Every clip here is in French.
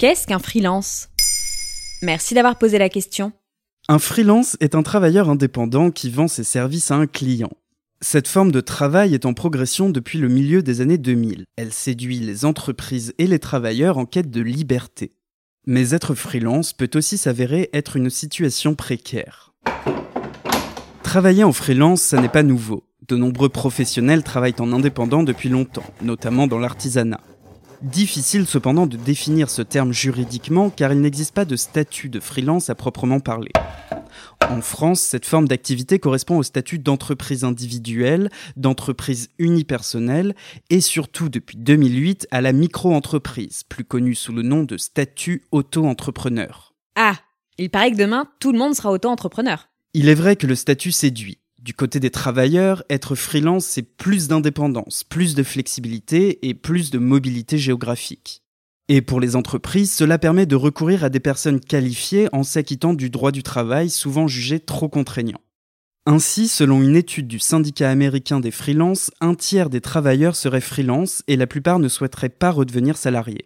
Qu'est-ce qu'un freelance? Merci d'avoir posé la question. Un freelance est un travailleur indépendant qui vend ses services à un client. Cette forme de travail est en progression depuis le milieu des années 2000. Elle séduit les entreprises et les travailleurs en quête de liberté. Mais être freelance peut aussi s'avérer être une situation précaire. Travailler en freelance, ça n'est pas nouveau. De nombreux professionnels travaillent en indépendant depuis longtemps, notamment dans l'artisanat. Difficile cependant de définir ce terme juridiquement car il n'existe pas de statut de freelance à proprement parler. En France, cette forme d'activité correspond au statut d'entreprise individuelle, d'entreprise unipersonnelle et surtout depuis 2008 à la micro-entreprise, plus connue sous le nom de statut auto-entrepreneur. Ah, il paraît que demain, tout le monde sera auto-entrepreneur. Il est vrai que le statut séduit. Du côté des travailleurs, être freelance, c'est plus d'indépendance, plus de flexibilité et plus de mobilité géographique. Et pour les entreprises, cela permet de recourir à des personnes qualifiées en s'acquittant du droit du travail, souvent jugé trop contraignant. Ainsi, selon une étude du syndicat américain des freelances, un tiers des travailleurs seraient freelance et la plupart ne souhaiteraient pas redevenir salariés.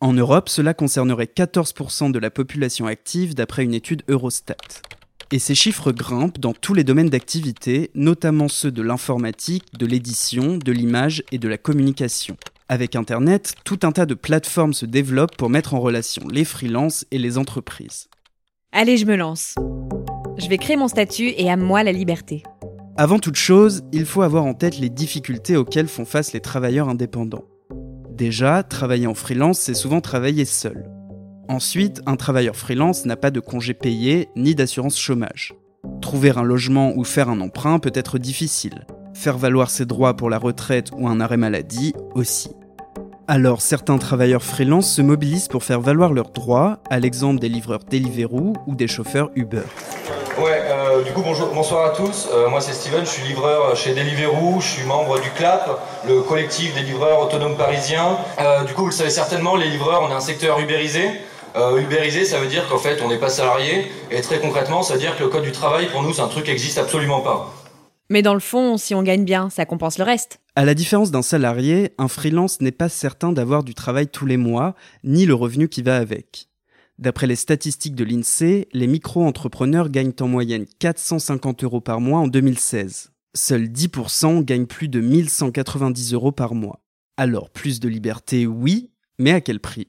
En Europe, cela concernerait 14% de la population active d'après une étude Eurostat. Et ces chiffres grimpent dans tous les domaines d'activité, notamment ceux de l'informatique, de l'édition, de l'image et de la communication. Avec Internet, tout un tas de plateformes se développent pour mettre en relation les freelances et les entreprises. Allez, je me lance. Je vais créer mon statut et à moi la liberté. Avant toute chose, il faut avoir en tête les difficultés auxquelles font face les travailleurs indépendants. Déjà, travailler en freelance, c'est souvent travailler seul. Ensuite, un travailleur freelance n'a pas de congé payé ni d'assurance chômage. Trouver un logement ou faire un emprunt peut être difficile. Faire valoir ses droits pour la retraite ou un arrêt maladie aussi. Alors certains travailleurs freelance se mobilisent pour faire valoir leurs droits, à l'exemple des livreurs Deliveroo ou des chauffeurs Uber. Ouais, euh, du coup bonsoir à tous. Euh, moi c'est Steven, je suis livreur chez Deliveroo, je suis membre du CLAP, le collectif des livreurs autonomes parisiens. Euh, du coup vous le savez certainement, les livreurs, on est un secteur ubérisé. Euh, Uberisé, ça veut dire qu'en fait, on n'est pas salarié. Et très concrètement, ça veut dire que le code du travail, pour nous, c'est un truc qui n'existe absolument pas. Mais dans le fond, si on gagne bien, ça compense le reste. À la différence d'un salarié, un freelance n'est pas certain d'avoir du travail tous les mois, ni le revenu qui va avec. D'après les statistiques de l'INSEE, les micro-entrepreneurs gagnent en moyenne 450 euros par mois en 2016. Seuls 10% gagnent plus de 1190 euros par mois. Alors plus de liberté, oui, mais à quel prix?